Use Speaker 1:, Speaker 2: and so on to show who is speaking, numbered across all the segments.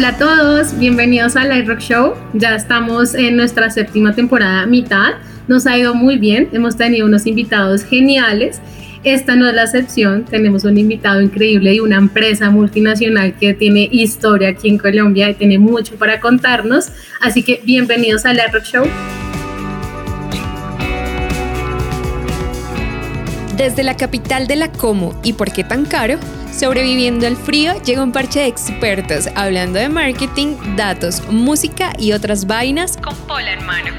Speaker 1: Hola a todos, bienvenidos a Light Rock Show. Ya estamos en nuestra séptima temporada, mitad. Nos ha ido muy bien, hemos tenido unos invitados geniales. Esta no es la excepción, tenemos un invitado increíble y una empresa multinacional que tiene historia aquí en Colombia y tiene mucho para contarnos. Así que bienvenidos a Light Rock Show.
Speaker 2: Desde la capital de la Como y por qué tan caro, sobreviviendo al frío, llega un parche de expertos hablando de marketing, datos, música y otras vainas con pola en mano.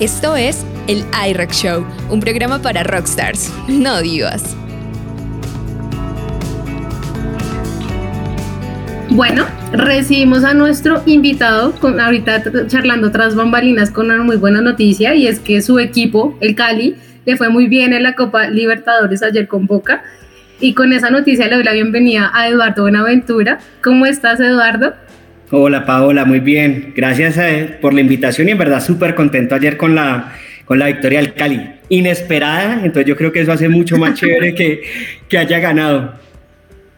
Speaker 2: Esto es el iRock Show, un programa para rockstars, no divas.
Speaker 1: Bueno, recibimos a nuestro invitado, con, ahorita charlando tras bambalinas con una muy buena noticia y es que su equipo, el Cali, le fue muy bien en la Copa Libertadores ayer con Boca. Y con esa noticia le doy la bienvenida a Eduardo Buenaventura. ¿Cómo estás, Eduardo?
Speaker 3: Hola, Paola, muy bien. Gracias eh, por la invitación y en verdad súper contento ayer con la, con la victoria del Cali. Inesperada, entonces yo creo que eso hace mucho más chévere que, que haya ganado.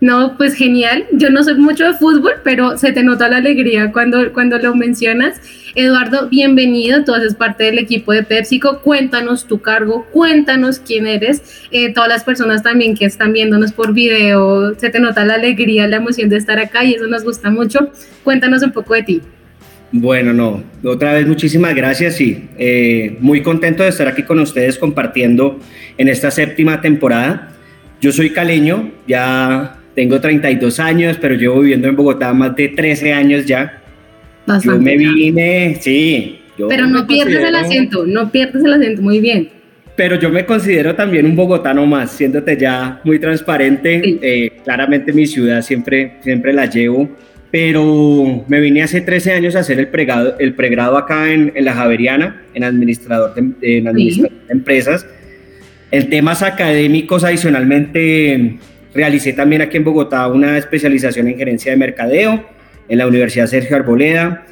Speaker 1: No, pues genial. Yo no soy mucho de fútbol, pero se te nota la alegría cuando, cuando lo mencionas. Eduardo, bienvenido. Tú haces parte del equipo de PepsiCo. Cuéntanos tu cargo, cuéntanos quién eres. Eh, todas las personas también que están viéndonos por video, se te nota la alegría, la emoción de estar acá y eso nos gusta mucho. Cuéntanos un poco de ti.
Speaker 3: Bueno, no, otra vez muchísimas gracias y eh, muy contento de estar aquí con ustedes compartiendo en esta séptima temporada. Yo soy caleño, ya tengo 32 años, pero llevo viviendo en Bogotá más de 13 años ya. yo me vine, sí.
Speaker 1: pero no pierdes el acento, no pierdes el acento, muy bien.
Speaker 3: Pero yo me considero también un bogotano más, siéndote ya muy transparente. Eh, claramente mi ciudad siempre, siempre la llevo, pero me vine hace 13 años a hacer el pregrado, el pregrado acá en, en la Javeriana, en administrador de, en administración de empresas. En temas académicos, adicionalmente Realicé también aquí en Bogotá una especialización en gerencia de mercadeo en la Universidad Sergio Arboleda.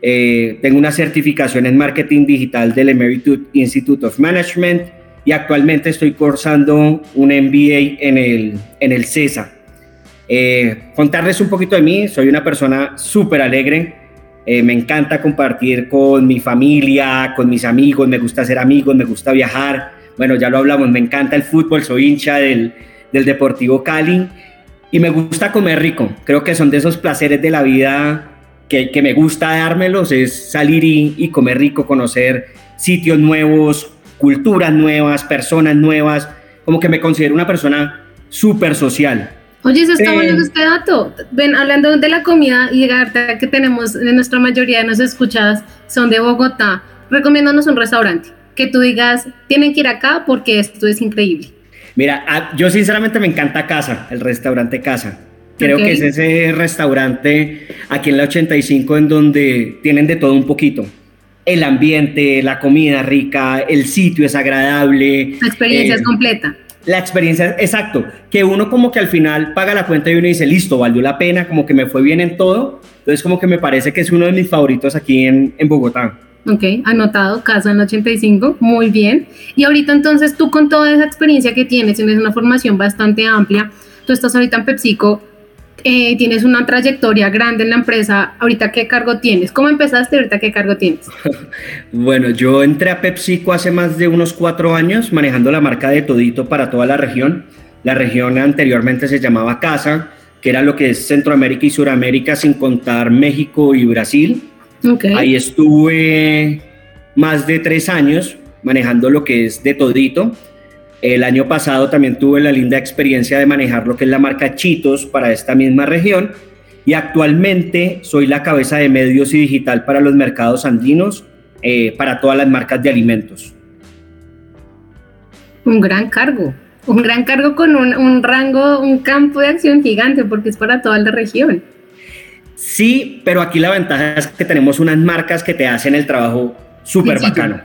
Speaker 3: Eh, tengo una certificación en marketing digital del Emeritus Institute of Management y actualmente estoy cursando un MBA en el, en el CESA. Eh, contarles un poquito de mí, soy una persona súper alegre, eh, me encanta compartir con mi familia, con mis amigos, me gusta ser amigos, me gusta viajar, bueno, ya lo hablamos, me encanta el fútbol, soy hincha del, del Deportivo Cali y me gusta comer rico. Creo que son de esos placeres de la vida que, que me gusta dármelos, es salir y, y, comer rico, conocer sitios nuevos, culturas nuevas, personas nuevas, como que me considero una persona súper social.
Speaker 1: Oye, eso está bueno este dato. Ven, hablando de la comida y de que tenemos, en nuestra mayoría de nos escuchadas son de Bogotá, recomiéndanos un restaurante que tú digas, tienen que ir acá porque esto es increíble.
Speaker 3: Mira, yo sinceramente me encanta Casa, el restaurante Casa. Creo que es ese restaurante aquí en la 85 en donde tienen de todo un poquito. El ambiente, la comida rica, el sitio es agradable.
Speaker 1: La experiencia es eh, completa.
Speaker 3: La experiencia, exacto. Que uno como que al final paga la cuenta y uno dice, listo, valió la pena, como que me fue bien en todo. Entonces como que me parece que es uno de mis favoritos aquí en, en Bogotá.
Speaker 1: Ok, anotado, casa en 85, muy bien. Y ahorita entonces tú con toda esa experiencia que tienes, tienes una formación bastante amplia, tú estás ahorita en PepsiCo, eh, tienes una trayectoria grande en la empresa, ahorita qué cargo tienes, ¿cómo empezaste ahorita qué cargo tienes?
Speaker 3: bueno, yo entré a PepsiCo hace más de unos cuatro años manejando la marca de Todito para toda la región. La región anteriormente se llamaba Casa, que era lo que es Centroamérica y Suramérica sin contar México y Brasil. Ahí estuve más de tres años manejando lo que es de todito. El año pasado también tuve la linda experiencia de manejar lo que es la marca Chitos para esta misma región y actualmente soy la cabeza de medios y digital para los mercados andinos eh, para todas las marcas de alimentos.
Speaker 1: Un gran cargo, un gran cargo con un, un rango, un campo de acción gigante porque es para toda la región.
Speaker 3: Sí, pero aquí la ventaja es que tenemos unas marcas que te hacen el trabajo súper bacano.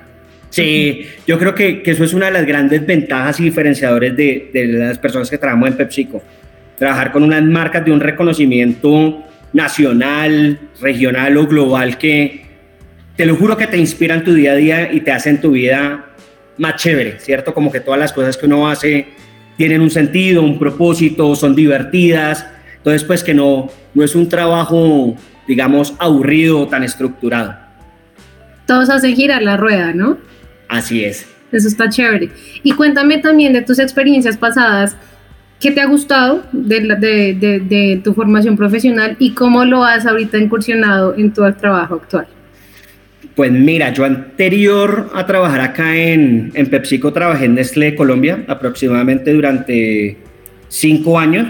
Speaker 3: Sí, yo creo que, eso es una de las grandes ventajas y diferenciadores de, las personas que trabajamos en PepsiCo. Trabajar con unas marcas de un reconocimiento nacional, regional o global que te lo juro que te inspiran tu día a día y te hacen tu vida más chévere, ¿cierto? Como que todas las cosas que uno hace tienen un sentido, un propósito, son divertidas Entonces, pues que no, no es un trabajo, digamos, aburrido o tan estructurado.
Speaker 1: Todos hacen girar la rueda, ¿no?
Speaker 3: Así es.
Speaker 1: Eso está chévere. Y cuéntame también de tus experiencias pasadas. ¿Qué te ha gustado de, de, de, tu formación profesional y cómo lo has ahorita incursionado en tu trabajo actual?
Speaker 3: Pues mira, yo anterior a trabajar acá en, en PepsiCo trabajé en Nestlé Colombia aproximadamente durante cinco años.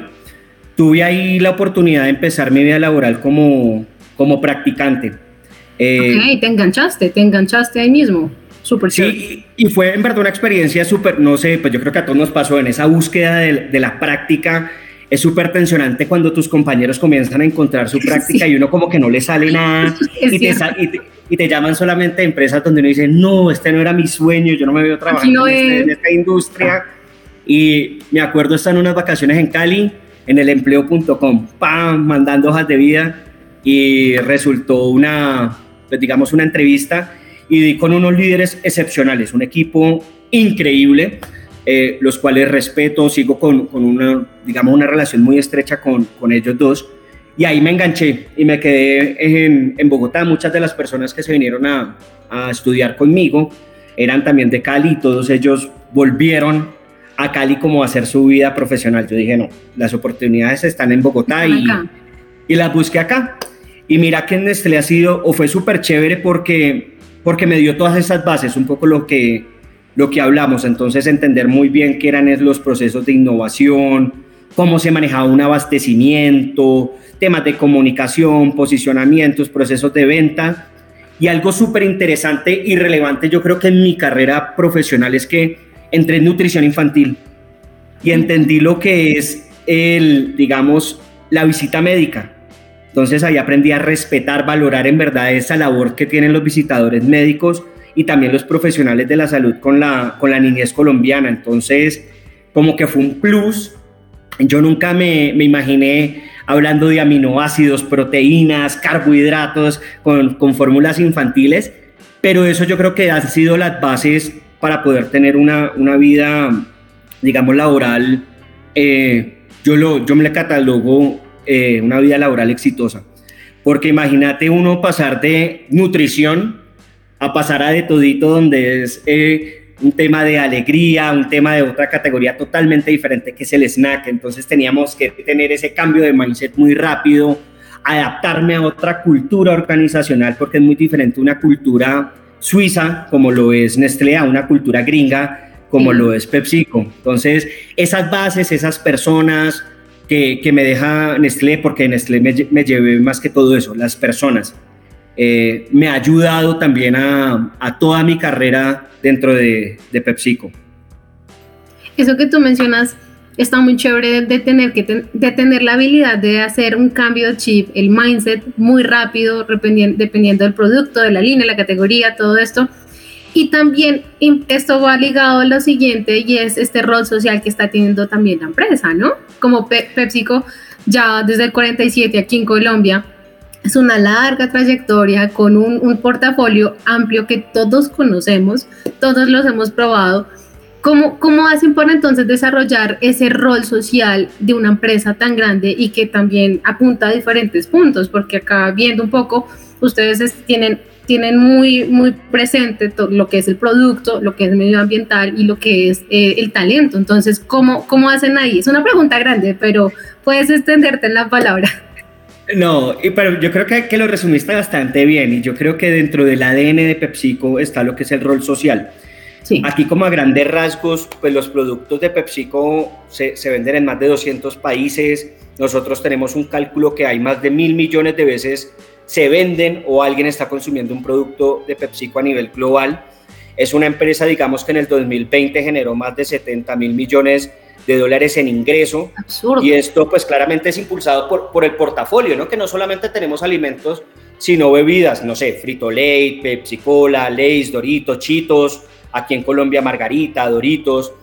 Speaker 3: Tuve ahí la oportunidad de empezar mi vida laboral como, como practicante.
Speaker 1: Eh, ok, te enganchaste, te enganchaste ahí mismo. Súper
Speaker 3: Sí, y fue en verdad una experiencia súper, no sé, pues yo creo que a todos nos pasó en esa búsqueda de, la práctica. Es súper tensionante cuando tus compañeros comienzan a encontrar su práctica y uno como que no le sale nada y te, y, te, llaman solamente a empresas donde uno dice, no, este no era mi sueño, yo no me veo trabajando este, en, esta industria. Y me acuerdo estar en unas vacaciones en Cali, en el empleo.com, ¡pam! mandando hojas de vida y resultó una, pues digamos, una entrevista y di con unos líderes excepcionales, un equipo increíble, eh, los cuales respeto, sigo con, con, una, digamos, una relación muy estrecha con, con, ellos dos. Y ahí me enganché y me quedé en, en Bogotá. Muchas de las personas que se vinieron a, a, estudiar conmigo eran también de Cali todos ellos volvieron a Cali como a hacer su vida profesional. Yo dije, no, las oportunidades están en Bogotá y, y las busqué acá. Y mira que Nestlé ha sido o fue súper chévere porque porque me dio todas esas bases, un poco lo que, lo que hablamos, entonces entender muy bien qué eran los procesos de innovación, cómo se manejaba un abastecimiento, temas de comunicación, posicionamientos, procesos de venta. Y algo súper interesante y relevante yo creo que en mi carrera profesional es que entré en nutrición infantil y entendí lo que es el, digamos, la visita médica. Entonces ahí aprendí a respetar, valorar en verdad esa labor que tienen los visitadores médicos y también los profesionales de la salud con la, con la niñez colombiana. Entonces, como que fue un plus. Yo nunca me, me imaginé hablando de aminoácidos, proteínas, carbohidratos, con, con fórmulas infantiles, pero eso yo creo que han sido las bases para poder tener una, una vida, digamos, laboral. Eh, yo, lo, yo me le catalogo eh, una vida laboral exitosa. Porque imagínate uno pasar de nutrición a pasar a de todito donde es eh, un tema de alegría, un tema de otra categoría totalmente diferente que es el snack. Entonces teníamos que tener ese cambio de mindset muy rápido, adaptarme a otra cultura organizacional porque es muy diferente una cultura suiza como lo es Nestlé a una cultura gringa como lo es PepsiCo. Entonces esas bases, esas personas, que, me deja Nestlé, porque Nestlé me, me llevé más que todo eso, las personas. Eh, me ha ayudado también a, a, toda mi carrera dentro de, de, PepsiCo.
Speaker 1: Eso que tú mencionas está muy chévere de tener, que de tener la habilidad de hacer un cambio de chip, el mindset muy rápido, dependiendo del producto, de la línea, la categoría, todo esto y también esto va ligado a lo siguiente y es este rol social que está teniendo también la empresa, ¿no? Como PepsiCo ya desde el 47 aquí en Colombia, es una larga trayectoria con un, un portafolio amplio que todos conocemos, todos los hemos probado. ¿Cómo, ¿Cómo hacen para entonces desarrollar ese rol social de una empresa tan grande y que también apunta a diferentes puntos? Porque acá viendo un poco, ustedes tienen tienen muy, muy presente lo que es el producto, lo que es medioambiental y lo que es eh, el talento. Entonces, ¿cómo, ¿cómo hacen ahí? Es una pregunta grande, pero puedes extenderte en la palabra.
Speaker 3: No, pero yo creo que, que, lo resumiste bastante bien y yo creo que dentro del ADN de PepsiCo está lo que es el rol social. Sí. Aquí como a grandes rasgos, pues los productos de PepsiCo se, se venden en más de 200 países. Nosotros tenemos un cálculo que hay más de mil millones de veces se venden o alguien está consumiendo un producto de PepsiCo a nivel global. Es una empresa, digamos, que en el 2020 generó más de 70 mil millones de dólares en ingreso. Absurdo. Y esto pues claramente es impulsado por, por el portafolio, ¿no? Que no solamente tenemos alimentos, sino bebidas, no sé, Frito Lay, Pepsi Cola, Lay's, Doritos, Chitos, aquí en Colombia Margarita, Doritos.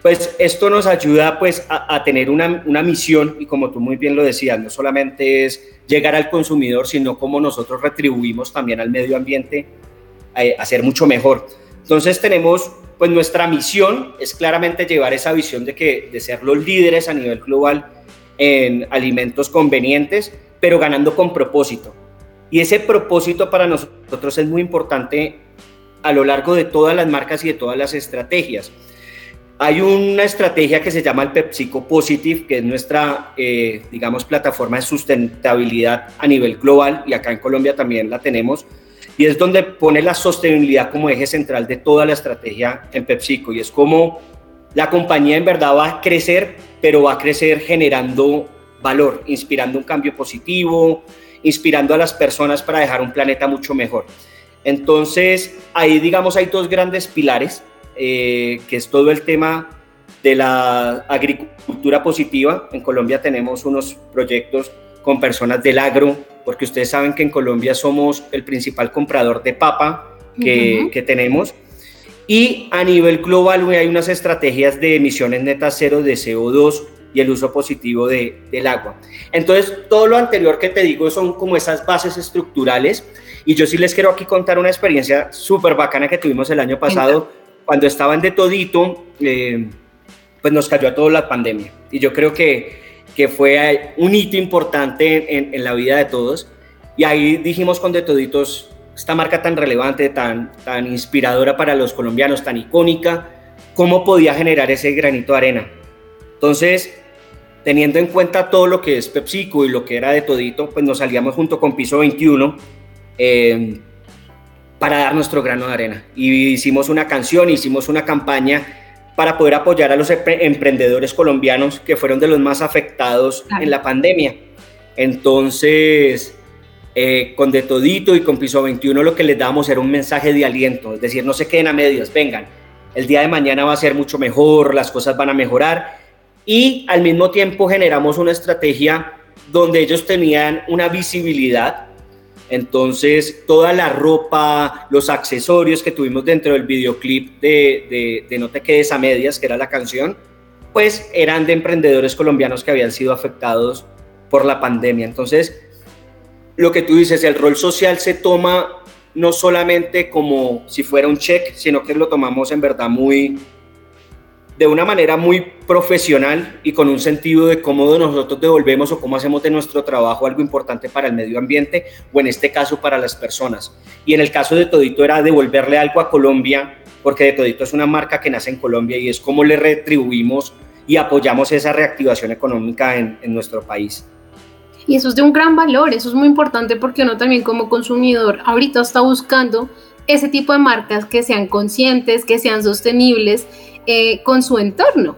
Speaker 3: Pues esto nos ayuda pues a, tener una, una misión y como tú muy bien lo decías, no solamente es llegar al consumidor, sino cómo nosotros retribuimos también al medio ambiente eh, a ser mucho mejor. Entonces tenemos, pues nuestra misión es claramente llevar esa visión de que de ser los líderes a nivel global en alimentos convenientes, pero ganando con propósito. Y ese propósito para nosotros es muy importante a lo largo de todas las marcas y de todas las estrategias. Hay una estrategia que se llama el PepsiCo Positive, que es nuestra, eh, digamos, plataforma de sustentabilidad a nivel global y acá en Colombia también la tenemos. Y es donde pone la sostenibilidad como eje central de toda la estrategia en PepsiCo. Y es como la compañía en verdad va a crecer, pero va a crecer generando valor, inspirando un cambio positivo, inspirando a las personas para dejar un planeta mucho mejor. Entonces, ahí digamos hay dos grandes pilares, eh, que es todo el tema de la agricultura positiva. En Colombia tenemos unos proyectos con personas del agro, porque ustedes saben que en Colombia somos el principal comprador de papa que, que tenemos. Y a nivel global hay unas estrategias de emisiones netas cero de CO2 y el uso positivo de, del agua. Entonces, todo lo anterior que te digo son como esas bases estructurales y yo sí les quiero aquí contar una experiencia súper bacana que tuvimos el año pasado. Cuando estaban de todito, eh, pues nos cayó a todos la pandemia. Y yo creo que, que fue un hito importante en, en, la vida de todos. Y ahí dijimos con de toditos, esta marca tan relevante, tan, tan inspiradora para los colombianos, tan icónica, ¿cómo podía generar ese granito de arena? Entonces, teniendo en cuenta todo lo que es PepsiCo y lo que era de todito, pues nos salíamos junto con Piso 21 eh, para dar nuestro grano de arena. Y hicimos una canción, hicimos una campaña para poder apoyar a los emprendedores colombianos que fueron de los más afectados en la pandemia. Entonces, eh, con De Todito y con Piso 21 lo que les damos era un mensaje de aliento, es decir, no se queden a medias, vengan, el día de mañana va a ser mucho mejor, las cosas van a mejorar y al mismo tiempo generamos una estrategia donde ellos tenían una visibilidad. Entonces, toda la ropa, los accesorios que tuvimos dentro del videoclip de, de, No te quedes a medias, que era la canción, pues eran de emprendedores colombianos que habían sido afectados por la pandemia. Entonces, lo que tú dices, el rol social se toma no solamente como si fuera un check, sino que lo tomamos en verdad muy, de una manera muy profesional y con un sentido de cómo nosotros devolvemos o cómo hacemos de nuestro trabajo algo importante para el medio ambiente o en este caso para las personas. Y en el caso de Todito era devolverle algo a Colombia, porque de Todito es una marca que nace en Colombia y es cómo le retribuimos y apoyamos esa reactivación económica en, en nuestro país.
Speaker 1: Y eso es de un gran valor, eso es muy importante porque uno también como consumidor ahorita está buscando ese tipo de marcas que sean conscientes, que sean sostenibles eh, con su entorno.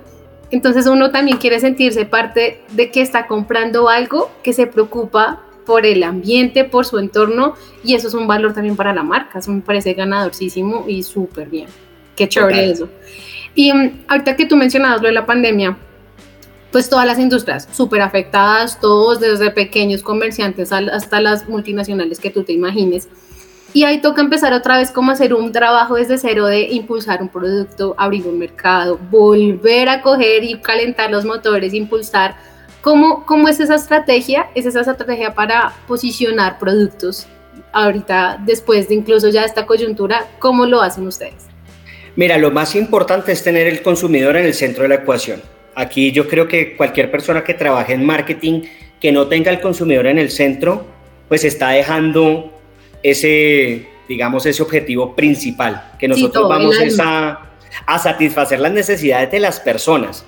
Speaker 1: Entonces uno también quiere sentirse parte de que está comprando algo que se preocupa por el ambiente, por su entorno, y eso es un valor también para la marca. Eso me parece ganadorcísimo y súper bien. Qué chévere eso. Y um, ahorita que tú mencionabas lo de la pandemia, pues todas las industrias súper afectadas, todos desde pequeños comerciantes hasta las multinacionales que tú te imagines. Y ahí toca empezar otra vez como hacer un trabajo desde cero de impulsar un producto, abrir un mercado, volver a coger y calentar los motores, impulsar. ¿Cómo, cómo es esa estrategia? Es esa estrategia para posicionar productos ahorita, después de incluso ya esta coyuntura, ¿cómo lo hacen ustedes?
Speaker 3: Mira, lo más importante es tener el consumidor en el centro de la ecuación. Aquí yo creo que cualquier persona que trabaje en marketing que no tenga el consumidor en el centro, pues está dejando ese, digamos, ese objetivo principal, que nosotros vamos a, a satisfacer las necesidades de las personas.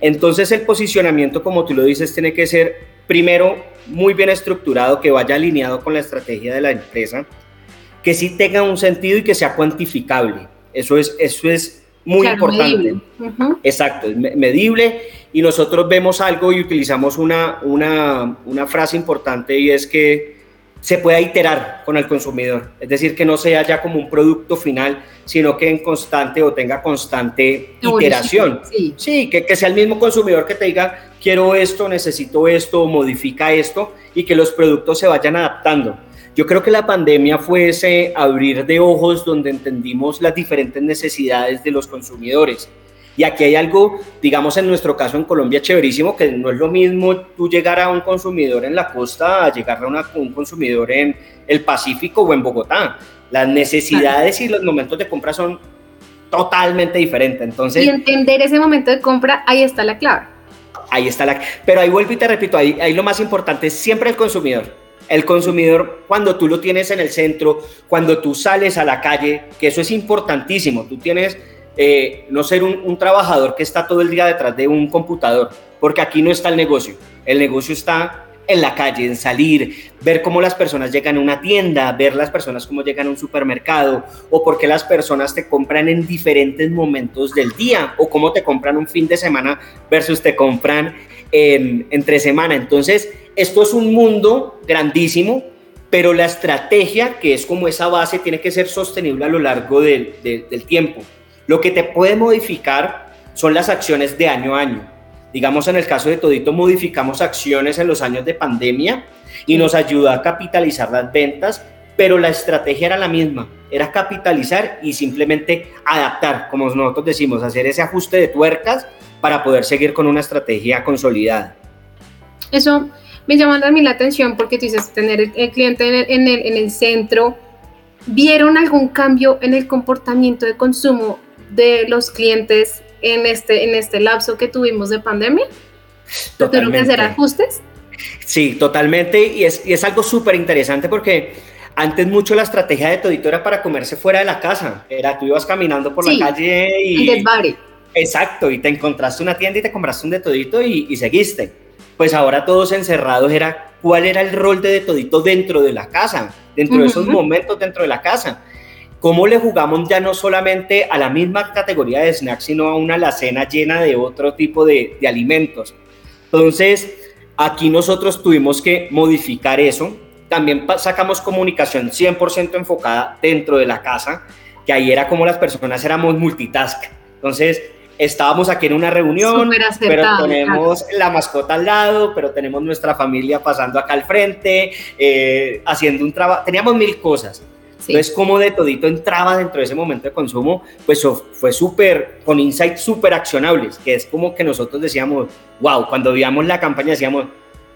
Speaker 3: Entonces el posicionamiento, como tú lo dices, tiene que ser primero muy bien estructurado, que vaya alineado con la estrategia de la empresa, que sí tenga un sentido y que sea cuantificable. Eso es, eso es muy importante. Exacto, medible. Y nosotros vemos algo y utilizamos una, una, una frase importante y es que se pueda iterar con el consumidor, es decir, que no sea ya como un producto final, sino que en constante o tenga constante iteración. Sí, sí que, que, sea el mismo consumidor que te diga, quiero esto, necesito esto, modifica esto, y que los productos se vayan adaptando. Yo creo que la pandemia fue ese abrir de ojos donde entendimos las diferentes necesidades de los consumidores y aquí hay algo, digamos en nuestro caso en Colombia, chéverísimo, que no es lo mismo tú llegar a un consumidor en la costa a llegar a un consumidor en el Pacífico o en Bogotá. Las necesidades y los momentos de compra son totalmente diferentes. Entonces,
Speaker 1: y entender ese momento de compra, ahí está la clave.
Speaker 3: ahí está la... Pero ahí vuelvo y te repito, ahí, ahí lo más importante es siempre el consumidor. El consumidor, cuando tú lo tienes en el centro, cuando tú sales a la calle, que eso es importantísimo, tú tienes eh, no ser un, trabajador que está todo el día detrás de un computador, porque aquí no está el negocio, el negocio está en la calle, en salir, ver cómo las personas llegan a una tienda, ver las personas cómo llegan a un supermercado, o por qué las personas te compran en diferentes momentos del día, o cómo te compran un fin de semana versus te compran en, entre semana. Entonces, esto es un mundo grandísimo, pero la estrategia, que es como esa base, tiene que ser sostenible a lo largo del tiempo. Lo que te puede modificar son las acciones de año a año. Digamos, en el caso de Todito, modificamos acciones en los años de pandemia y nos ayudó a capitalizar las ventas, pero la estrategia era la misma, era capitalizar y simplemente adaptar, como nosotros decimos, hacer ese ajuste de tuercas para poder seguir con una estrategia consolidada.
Speaker 1: Eso me llama a mí la atención porque tú dices tener el, cliente en el, en, el, en el centro. ¿Vieron algún cambio en el comportamiento de consumo de los clientes en este, en este lapso que tuvimos de pandemia? ¿Tuvieron que hacer ajustes?
Speaker 3: Sí, totalmente. Y es, y es algo súper interesante porque antes mucho la estrategia de todito era para comerse fuera de la casa. Era tú ibas caminando por la calle y...
Speaker 1: El
Speaker 3: Exacto, y te encontraste una tienda y te compraste un de todito y, y seguiste. Pues ahora todos encerrados era cuál era el rol de, de todito dentro de la casa, dentro de esos momentos dentro de la casa cómo le jugamos ya no solamente a la misma categoría de snacks, sino a una alacena llena de otro tipo de, de alimentos. Entonces, aquí nosotros tuvimos que modificar eso. También sacamos comunicación 100% enfocada dentro de la casa, que ahí era como las personas éramos multitask. Entonces, estábamos aquí en una reunión, pero tenemos la mascota al lado, pero tenemos nuestra familia pasando acá al frente, eh, haciendo un trabajo, teníamos mil cosas. Entonces, como de todito entraba dentro de ese momento de consumo, pues fue súper, con insights súper accionables, que es como que nosotros decíamos, wow, cuando veíamos la campaña decíamos,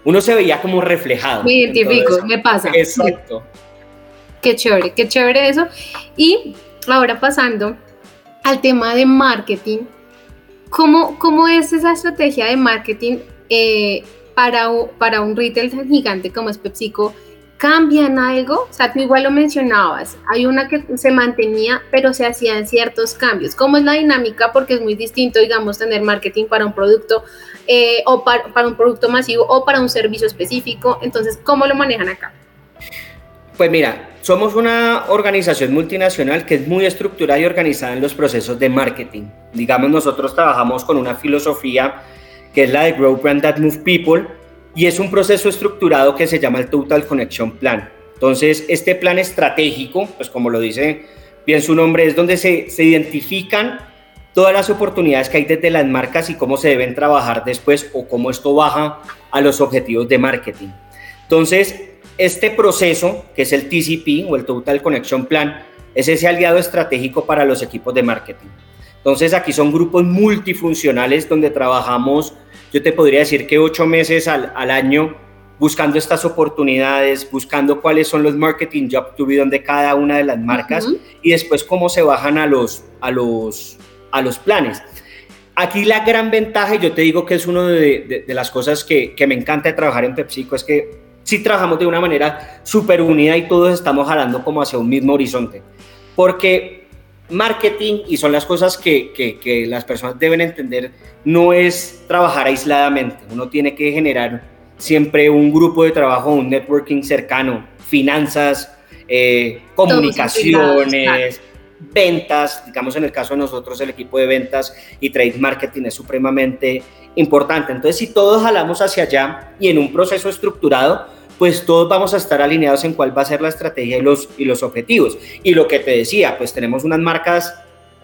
Speaker 3: uno se veía como reflejado.
Speaker 1: Me identifico, me pasa.
Speaker 3: Exacto.
Speaker 1: Qué chévere, qué chévere eso. Y ahora pasando al tema de marketing, ¿cómo, cómo es esa estrategia de marketing eh, para, para un retail tan gigante como es PepsiCo? Cambian algo, o sea, tú igual lo mencionabas, hay una que se mantenía, pero se hacían ciertos cambios. ¿Cómo es la dinámica? Porque es muy distinto, digamos, tener marketing para un producto eh, o para, para, un producto masivo o para un servicio específico. Entonces, ¿cómo lo manejan acá?
Speaker 3: Pues mira, somos una organización multinacional que es muy estructurada y organizada en los procesos de marketing. Digamos, nosotros trabajamos con una filosofía que es la de Grow Brand That Move People, y es un proceso estructurado que se llama el Total Connection Plan. Entonces, este plan estratégico, pues como lo dice bien su nombre, es donde se, se identifican todas las oportunidades que hay desde las marcas y cómo se deben trabajar después o cómo esto baja a los objetivos de marketing. Entonces, este proceso, que es el TCP o el Total Connection Plan, es ese aliado estratégico para los equipos de marketing. Entonces, aquí son grupos multifuncionales donde trabajamos yo te podría decir que ocho meses al, al año buscando estas oportunidades, buscando cuáles son los marketing job to be de cada una de las marcas y después cómo se bajan a los, a los, a los planes. Aquí la gran ventaja, y yo te digo que es una de, de, las cosas que, que, me encanta de trabajar en PepsiCo, es que sí trabajamos de una manera súper unida y todos estamos jalando como hacia un mismo horizonte. Porque marketing, y son las cosas que, que, que, las personas deben entender, no es trabajar aisladamente. Uno tiene que generar siempre un grupo de trabajo, un networking cercano, finanzas, eh, comunicaciones, ventas. Digamos, en el caso de nosotros, el equipo de ventas y trade marketing es supremamente importante. Entonces, si todos jalamos hacia allá y en un proceso estructurado, pues todos vamos a estar alineados en cuál va a ser la estrategia y los, y los objetivos. Y lo que te decía, pues tenemos unas marcas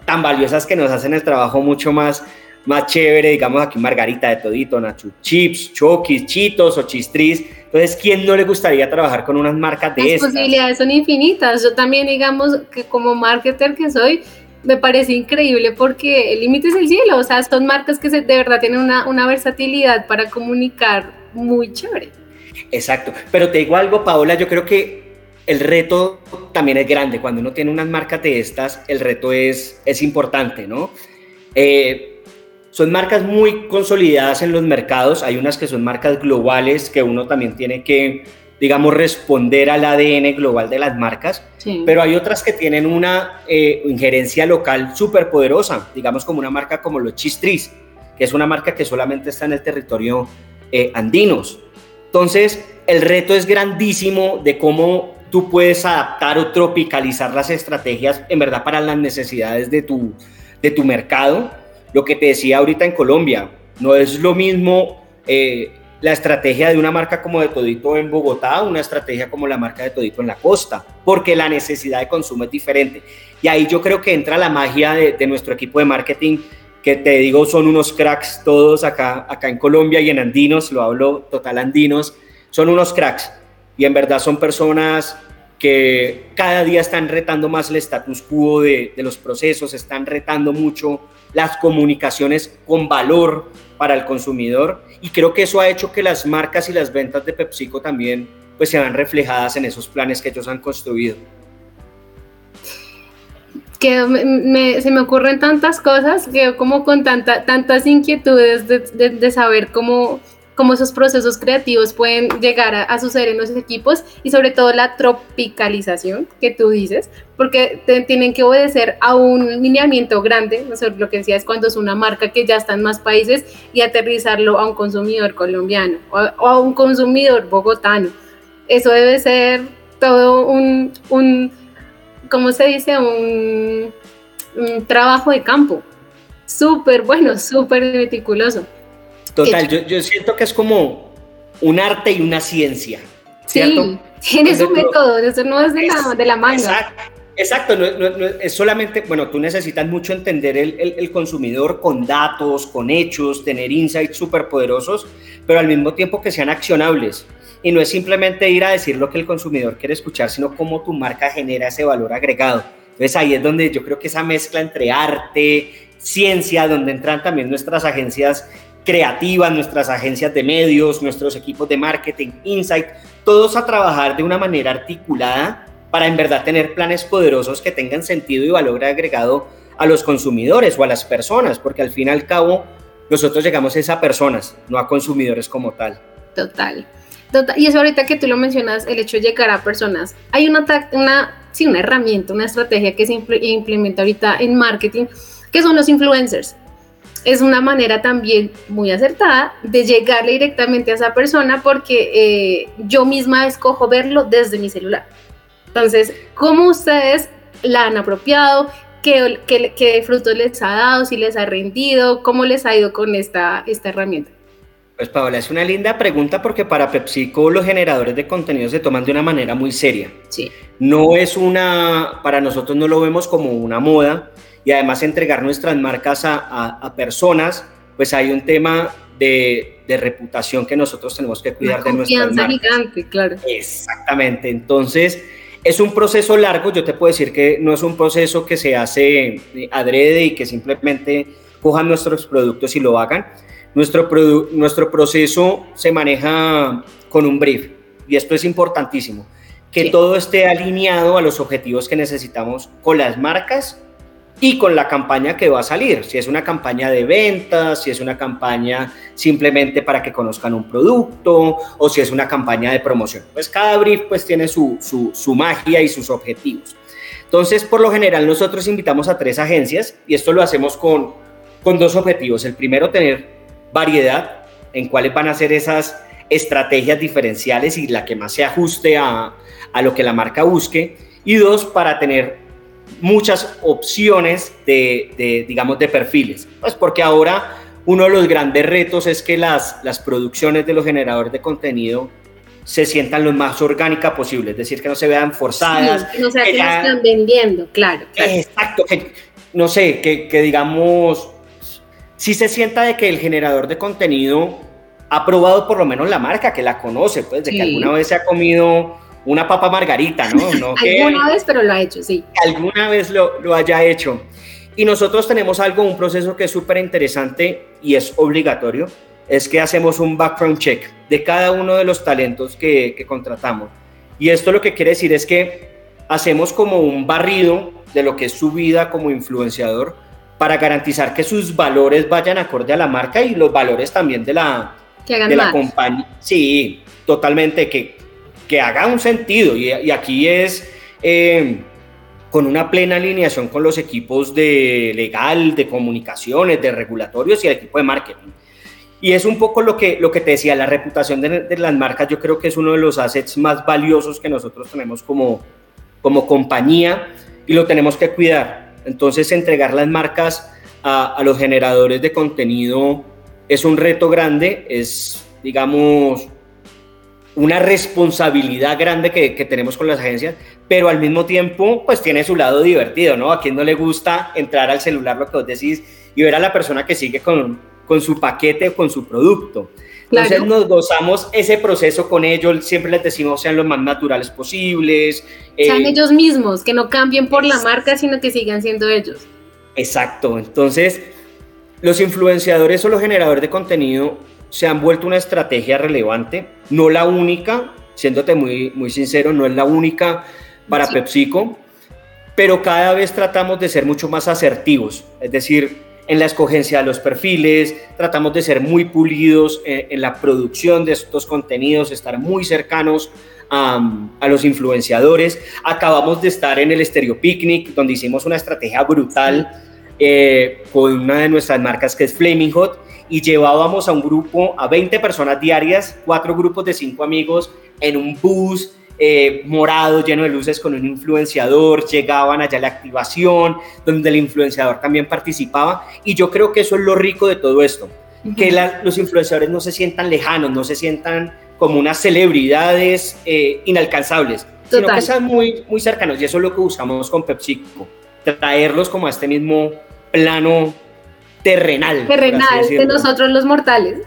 Speaker 3: tan valiosas que nos hacen el trabajo mucho más, más chévere, digamos aquí Margarita de Todito, Nacho Chips, Chokis, Chitos o Chistris. Entonces, ¿quién no le gustaría trabajar con unas marcas de
Speaker 1: Las
Speaker 3: estas?
Speaker 1: Las posibilidades son infinitas. Yo también, digamos, que como marketer que soy, me parece increíble porque el límite es el cielo. O sea, son marcas que se, de verdad tienen una, una versatilidad para comunicar muy chévere.
Speaker 3: Exacto, pero te digo algo, Paola, yo creo que el reto también es grande. Cuando uno tiene unas marcas de estas, el reto es, es importante, ¿no? Eh, son marcas muy consolidadas en los mercados, hay unas que son marcas globales que uno también tiene que, digamos, responder al ADN global de las marcas, pero hay otras que tienen una eh, injerencia local súper poderosa, digamos como una marca como los Chistris, que es una marca que solamente está en el territorio eh, andinos. Entonces, el reto es grandísimo de cómo tú puedes adaptar o tropicalizar las estrategias en verdad para las necesidades de tu, de tu mercado lo que te decía ahorita en Colombia, no es lo mismo eh, la estrategia de una marca como de Todito en Bogotá, una estrategia como la marca de Todito en la costa, porque la necesidad de consumo es diferente. Y ahí yo creo que entra la magia de, nuestro equipo de marketing, que te digo son unos cracks todos acá, acá en Colombia y en Andinos, lo hablo total Andinos, son unos cracks. Y en verdad son personas que cada día están retando más el status quo de, los procesos, están retando mucho las comunicaciones con valor para el consumidor y creo que eso ha hecho que las marcas y las ventas de PepsiCo también pues se vean reflejadas en esos planes que ellos han construido.
Speaker 1: Que se me ocurren tantas cosas, que como con tanta, tantas inquietudes de saber cómo cómo esos procesos creativos pueden llegar a, suceder en los equipos y sobre todo la tropicalización que tú dices, porque tienen que obedecer a un lineamiento grande, no sé, lo que decía es cuando es una marca que ya está en más países y aterrizarlo a un consumidor colombiano o, a un consumidor bogotano. Eso debe ser todo un, un ¿cómo se dice? Un, un trabajo de campo. Súper bueno, súper meticuloso.
Speaker 3: Total, yo, yo, siento que es como un arte y una ciencia.
Speaker 1: ¿cierto? Sí, tiene su método, eso no es de, la, de la manga.
Speaker 3: Exacto, es solamente, bueno, tú necesitas mucho entender el, el, consumidor con datos, con hechos, tener insights súper poderosos, pero al mismo tiempo que sean accionables. Y no es simplemente ir a decir lo que el consumidor quiere escuchar, sino cómo tu marca genera ese valor agregado. Entonces ahí es donde yo creo que esa mezcla entre arte, ciencia, donde entran también nuestras agencias creativas, nuestras agencias de medios, nuestros equipos de marketing, insight, todos a trabajar de una manera articulada para en verdad tener planes poderosos que tengan sentido y valor agregado a los consumidores o a las personas, porque al fin y al cabo nosotros llegamos a esas personas, no a consumidores como tal.
Speaker 1: Total. Y eso ahorita que tú lo mencionas, el hecho de llegar a personas. Hay una, una, sí, una herramienta, una estrategia que se implementa ahorita en marketing, que son los influencers es una manera también muy acertada de llegarle directamente a esa persona porque eh, yo misma escojo verlo desde mi celular. Entonces, ¿cómo ustedes la han apropiado? ¿Qué, qué, qué frutos les ha dado? ¿Si les ha rendido? ¿Cómo les ha ido con esta, esta herramienta?
Speaker 3: Pues Paola, es una linda pregunta porque para PepsiCo los generadores de contenido se toman de una manera muy seria.
Speaker 1: Sí.
Speaker 3: No es una, para nosotros no lo vemos como una moda, y además entregar nuestras marcas a, personas, pues hay un tema de, reputación que nosotros tenemos que cuidar de nuestras marcas.
Speaker 1: gigante, claro.
Speaker 3: Exactamente, entonces es un proceso largo, yo te puedo decir que no es un proceso que se hace adrede y que simplemente cojan nuestros productos y lo hagan. Nuestro, nuestro proceso se maneja con un brief y esto es importantísimo, que todo esté alineado a los objetivos que necesitamos con las marcas y con la campaña que va a salir, si es una campaña de ventas, si es una campaña simplemente para que conozcan un producto o si es una campaña de promoción. Pues cada brief pues tiene su, su, magia y sus objetivos. Entonces, por lo general, nosotros invitamos a tres agencias y esto lo hacemos con, con dos objetivos. El primero, tener variedad en cuáles van a ser esas estrategias diferenciales y la que más se ajuste a, a lo que la marca busque. Y dos, para tener muchas opciones de, digamos, de perfiles. Pues porque ahora uno de los grandes retos es que las, las producciones de los generadores de contenido se sientan lo más orgánica posible, es decir, que no se vean forzadas.
Speaker 1: que no sea que, están vendiendo, claro.
Speaker 3: Exacto, no sé, que, que digamos, si se sienta de que el generador de contenido ha probado por lo menos la marca, que la conoce, pues de que alguna vez se ha comido una papa margarita, ¿no? no
Speaker 1: alguna vez, pero lo ha hecho, sí.
Speaker 3: Alguna vez lo, lo haya hecho. Y nosotros tenemos algo, un proceso que es súper interesante y es obligatorio, es que hacemos un background check de cada uno de los talentos que, que contratamos. Y esto lo que quiere decir es que hacemos como un barrido de lo que es su vida como influenciador para garantizar que sus valores vayan acorde a la marca y los valores también de la, de la compañía. Sí, totalmente, que, que haga un sentido. Y, aquí es eh, con una plena alineación con los equipos de legal, de comunicaciones, de regulatorios y el equipo de marketing. Y es un poco lo que, lo que te decía, la reputación de, las marcas yo creo que es uno de los assets más valiosos que nosotros tenemos como, como compañía y lo tenemos que cuidar. Entonces entregar las marcas a, los generadores de contenido es un reto grande, es, digamos, una responsabilidad grande que, tenemos con las agencias, pero al mismo tiempo, pues tiene su lado divertido, ¿no? A quien no le gusta entrar al celular, lo que vos decís, y ver a la persona que sigue con, con su paquete o con su producto. Entonces nos gozamos ese proceso con ellos, siempre les decimos sean lo más naturales posibles.
Speaker 1: Sean eh, ellos mismos, que no cambien por la marca, sino que sigan siendo ellos.
Speaker 3: Exacto, entonces los influenciadores o los generadores de contenido se han vuelto una estrategia relevante, no la única, siéndote muy, muy sincero, no es la única para PepsiCo, pero cada vez tratamos de ser mucho más asertivos, es decir, en la escogencia de los perfiles, tratamos de ser muy pulidos en, la producción de estos contenidos, estar muy cercanos a, los influenciadores. Acabamos de estar en el Stereo Picnic, donde hicimos una estrategia brutal eh, con una de nuestras marcas que es Flaming Hot y llevábamos a un grupo, a 20 personas diarias, cuatro grupos de cinco amigos en un bus eh, morado lleno de luces con un influenciador, llegaban allá la activación, donde el influenciador también participaba y yo creo que eso es lo rico de todo esto, que los influenciadores no se sientan lejanos, no se sientan como unas celebridades eh, inalcanzables, sino que sean muy, muy cercanos y eso es lo que buscamos con PepsiCo traerlos como a este mismo plano terrenal.
Speaker 1: Terrenal, de nosotros los mortales.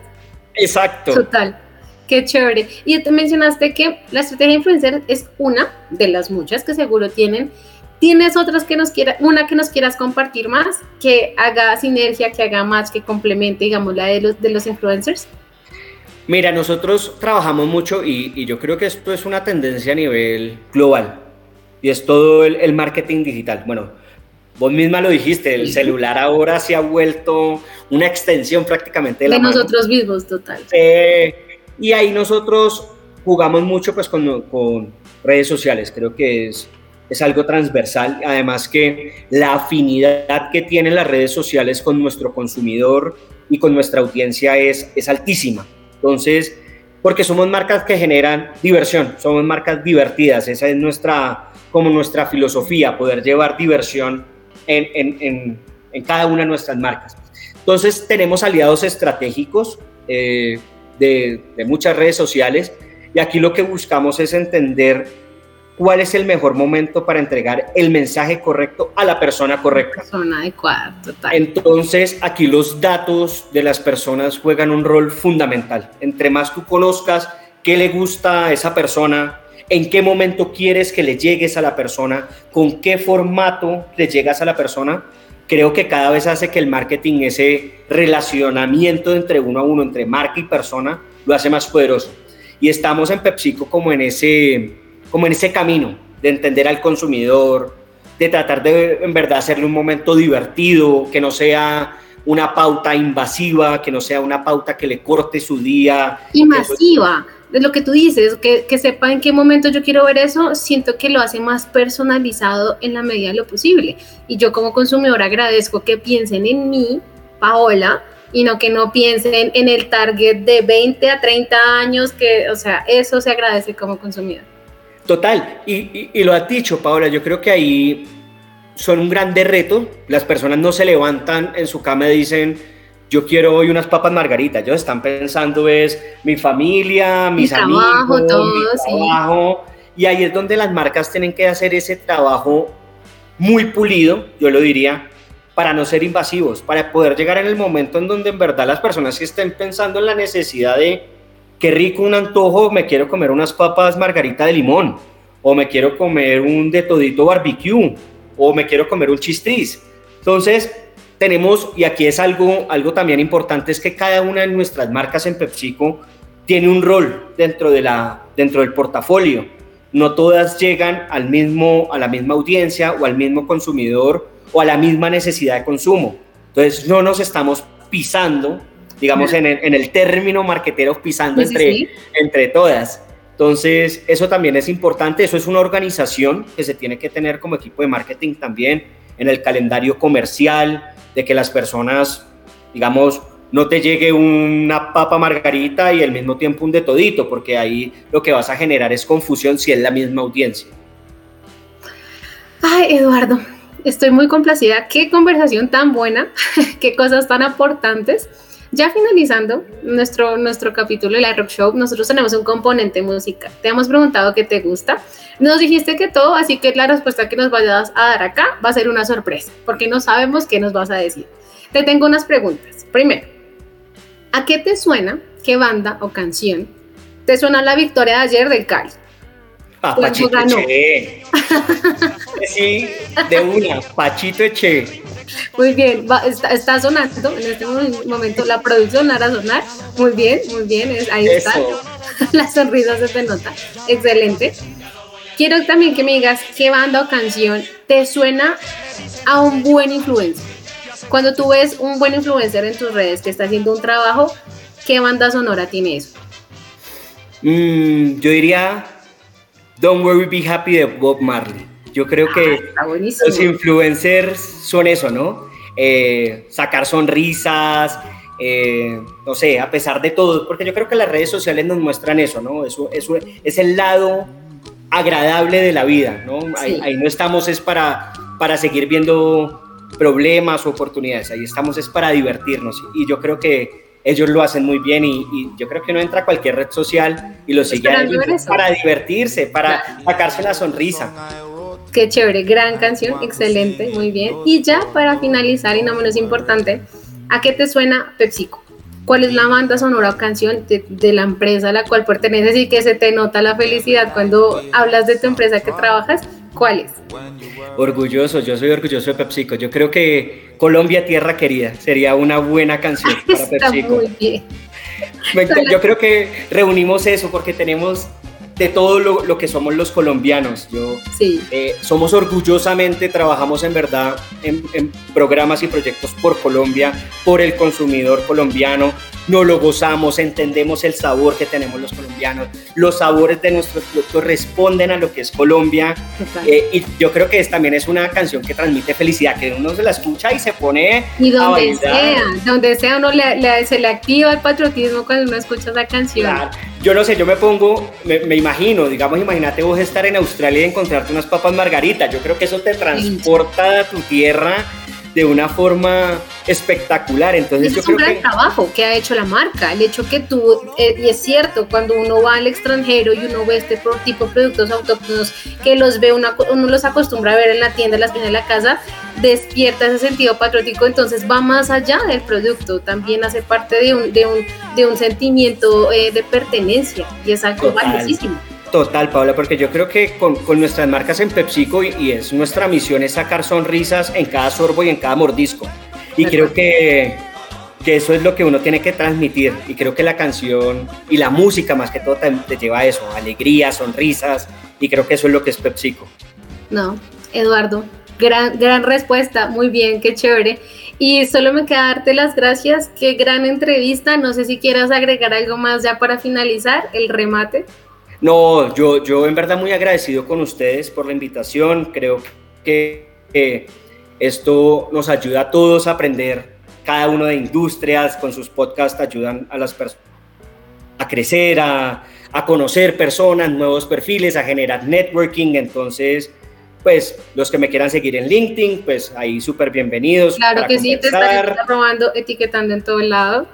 Speaker 3: Exacto.
Speaker 1: Total. Qué chévere. Y te mencionaste que la estrategia influencer es una de las muchas que seguro tienen. ¿Tienes otras que nos quieras, una que nos quieras compartir más, que haga sinergia, que haga más, que complemente, digamos, la de los, de los influencers?
Speaker 3: Mira, nosotros trabajamos mucho y, y yo creo que esto es una tendencia a nivel global y es todo el, el marketing digital. Bueno, Vos misma lo dijiste, el celular ahora se ha vuelto una extensión prácticamente
Speaker 1: de,
Speaker 3: la
Speaker 1: de nosotros mismos, total.
Speaker 3: Y ahí nosotros jugamos mucho pues con, con, redes sociales, creo que es, es algo transversal, además que la afinidad que tienen las redes sociales con nuestro consumidor y con nuestra audiencia es, es altísima. Entonces, porque somos marcas que generan diversión, somos marcas divertidas, esa es nuestra, como nuestra filosofía, poder llevar diversión en, cada una de nuestras marcas. Entonces tenemos aliados estratégicos eh, de, muchas redes sociales y aquí lo que buscamos es entender cuál es el mejor momento para entregar el mensaje correcto a la persona correcta.
Speaker 1: Persona adecuada, total.
Speaker 3: Entonces, aquí los datos de las personas juegan un rol fundamental. Entre más tú conozcas qué le gusta a esa persona, en qué momento quieres que le llegues a la persona, con qué formato le llegas a la persona, creo que cada vez hace que el marketing, ese relacionamiento entre uno a uno, entre marca y persona, lo hace más poderoso. Y estamos en PepsiCo como en ese, como en ese camino de entender al consumidor, de tratar de en verdad hacerle un momento divertido, que no sea una pauta invasiva, que no sea una pauta que le corte su día.
Speaker 1: Y masiva de lo que tú dices, que, que, sepa en qué momento yo quiero ver eso, siento que lo hace más personalizado en la medida de lo posible. Y yo como consumidor agradezco que piensen en mí, Paola, y no que no piensen en el target de 20 a 30 años, que, o sea, eso se agradece como consumidor.
Speaker 3: Total, y, y, y lo has dicho, Paola, yo creo que ahí son un grande reto, las personas no se levantan en su cama y dicen, yo quiero hoy unas papas margaritas. Ellos están pensando es mi familia, mis amigos, mi trabajo. Y ahí es donde las marcas tienen que hacer ese trabajo muy pulido, yo lo diría, para no ser invasivos, para poder llegar en el momento en donde en verdad las personas que estén pensando en la necesidad de qué rico un antojo, me quiero comer unas papas margarita de limón, o me quiero comer un de todito barbecue, o me quiero comer un chistris. Entonces, tenemos, y aquí es algo, algo también importante, es que cada una de nuestras marcas en PepsiCo tiene un rol dentro, de la, dentro del portafolio. No todas llegan al mismo, a la misma audiencia o al mismo consumidor o a la misma necesidad de consumo. Entonces no nos estamos pisando, digamos en el, en el término marquetero, pisando entre, entre todas. Entonces, eso también es importante, eso es una organización que se tiene que tener como equipo de marketing también en el calendario comercial, de que las personas, digamos, no te llegue una papa margarita y al mismo tiempo un de todito, porque ahí lo que vas a generar es confusión si es la misma audiencia.
Speaker 1: Ay, Eduardo, estoy muy complacida. Qué conversación tan buena, qué cosas tan aportantes. Ya finalizando nuestro, nuestro capítulo de la Rock Show, nosotros tenemos un componente música. Te hemos preguntado qué te gusta. Nos dijiste que todo, así que la respuesta que nos vayas a dar acá va a ser una sorpresa, porque no sabemos qué nos vas a decir. Te tengo unas preguntas. Primero, ¿a qué te suena, qué banda o canción te suena la victoria de ayer del Cali?
Speaker 3: Ah, Pachito Eche. sí, de una, Pachito Eche.
Speaker 1: Muy bien, está, sonando en este momento la producción hará sonar. Muy bien, muy bien, ahí está. La sonrisa se te nota. Excelente. Quiero también que me digas qué banda o canción te suena a un buen influencer. Cuando tú ves un buen influencer en tus redes que está haciendo un trabajo, ¿qué banda sonora tiene eso?
Speaker 3: Mm, yo diría Don't Worry Be Happy de Bob Marley. Yo creo que ah, los influencers son eso, ¿no? Eh, sacar sonrisas, eh, no sé, a pesar de todo, porque yo creo que las redes sociales nos muestran eso, ¿no? Eso, eso es el lado agradable de la vida, ¿no? Ahí, no estamos es para, para seguir viendo problemas o oportunidades, ahí estamos es para divertirnos y yo creo que ellos lo hacen muy bien y, yo creo que uno entra a cualquier red social y lo sigue para divertirse, para sacarse una sonrisa.
Speaker 1: Qué chévere, gran canción, excelente, muy bien. Y ya para finalizar y no menos importante, ¿a qué te suena PepsiCo? ¿Cuál es la banda sonora o canción de, la empresa a la cual perteneces y que se te nota la felicidad cuando hablas de tu empresa que trabajas? ¿Cuál es?
Speaker 3: Orgulloso, yo soy orgulloso de PepsiCo. Yo creo que Colombia Tierra Querida sería una buena canción para PepsiCo. Muy bien. Yo creo que reunimos eso porque tenemos de todo lo, que somos los colombianos. Yo, sí. Eh, somos orgullosamente, trabajamos en verdad en, en, programas y proyectos por Colombia, por el consumidor colombiano, no lo gozamos, entendemos el sabor que tenemos los colombianos, los sabores de nuestros productos responden a lo que es Colombia eh, y yo creo que es, también es una canción que transmite felicidad, que uno se la escucha y se pone
Speaker 1: y donde sea, donde sea uno le, se le activa el patriotismo cuando uno escucha esa canción.
Speaker 3: Yo no sé, yo me pongo, me, imagino, digamos, imagínate vos estar en Australia y encontrarte unas papas margaritas, yo creo que eso te transporta a tu tierra de una forma espectacular. Entonces,
Speaker 1: yo es un gran trabajo que ha hecho la marca. El hecho que tú, eh, y es cierto, cuando uno va al extranjero y uno ve este tipo de productos autóctonos que los ve, uno los acostumbra a ver en la tienda, en las tiendas de la casa, despierta ese sentido patriótico, entonces va más allá del producto, también hace parte de un, de un, de un sentimiento eh, de pertenencia y es algo valiosísimo.
Speaker 3: Total, Paula, porque yo creo que con, nuestras marcas en PepsiCo y, es nuestra misión es sacar sonrisas en cada sorbo y en cada mordisco. Y creo que, que eso es lo que uno tiene que transmitir. Y creo que la canción y la música más que todo te, lleva a eso, alegría, sonrisas. Y creo que eso es lo que es PepsiCo.
Speaker 1: No, Eduardo, gran, gran respuesta, muy bien, qué chévere. Y solo me queda darte las gracias, qué gran entrevista. No sé si quieras agregar algo más ya para finalizar el remate.
Speaker 3: No, yo, yo en verdad muy agradecido con ustedes por la invitación. Creo que esto nos ayuda a todos a aprender. Cada uno de industrias con sus podcasts ayudan a las personas a crecer, a, conocer personas, nuevos perfiles, a generar networking. Entonces, pues los que me quieran seguir en LinkedIn, pues ahí súper bienvenidos.
Speaker 1: Claro que sí, te estaré probando, etiquetando en todo el lado.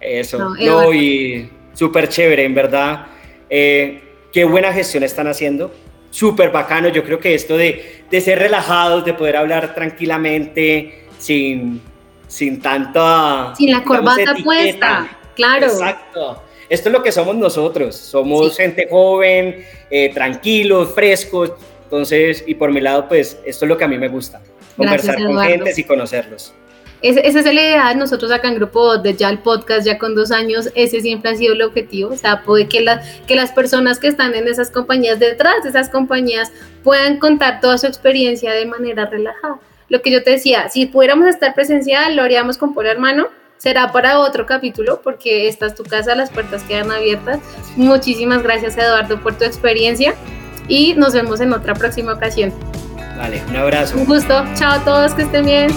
Speaker 3: Eso, no y súper chévere, en verdad. Eh, qué buena gestión están haciendo. Súper bacano. Yo creo que esto de, de, ser relajados, de poder hablar tranquilamente, sin, sin tanta.
Speaker 1: Sin la corbata puesta. Claro.
Speaker 3: Exacto. Esto es lo que somos nosotros. Somos gente joven, eh, tranquilos, frescos. Entonces, y por mi lado, pues esto es lo que a mí me gusta. Conversar con gente y conocerlos.
Speaker 1: Esa es la idea nosotros acá en Grupo de ya el podcast, ya con dos años, ese siempre ha sido el objetivo, o sea, puede que, que las personas que están en esas compañías, detrás de esas compañías, puedan contar toda su experiencia de manera relajada. lo que yo te decía, si pudiéramos estar presencial, lo haríamos con Polo Hermano, será para otro capítulo porque esta es tu casa, las puertas quedan abiertas. Muchísimas gracias Eduardo por tu experiencia y nos vemos en otra próxima ocasión.
Speaker 3: Vale, un abrazo.
Speaker 1: Un gusto. Chao a todos, que estén bien.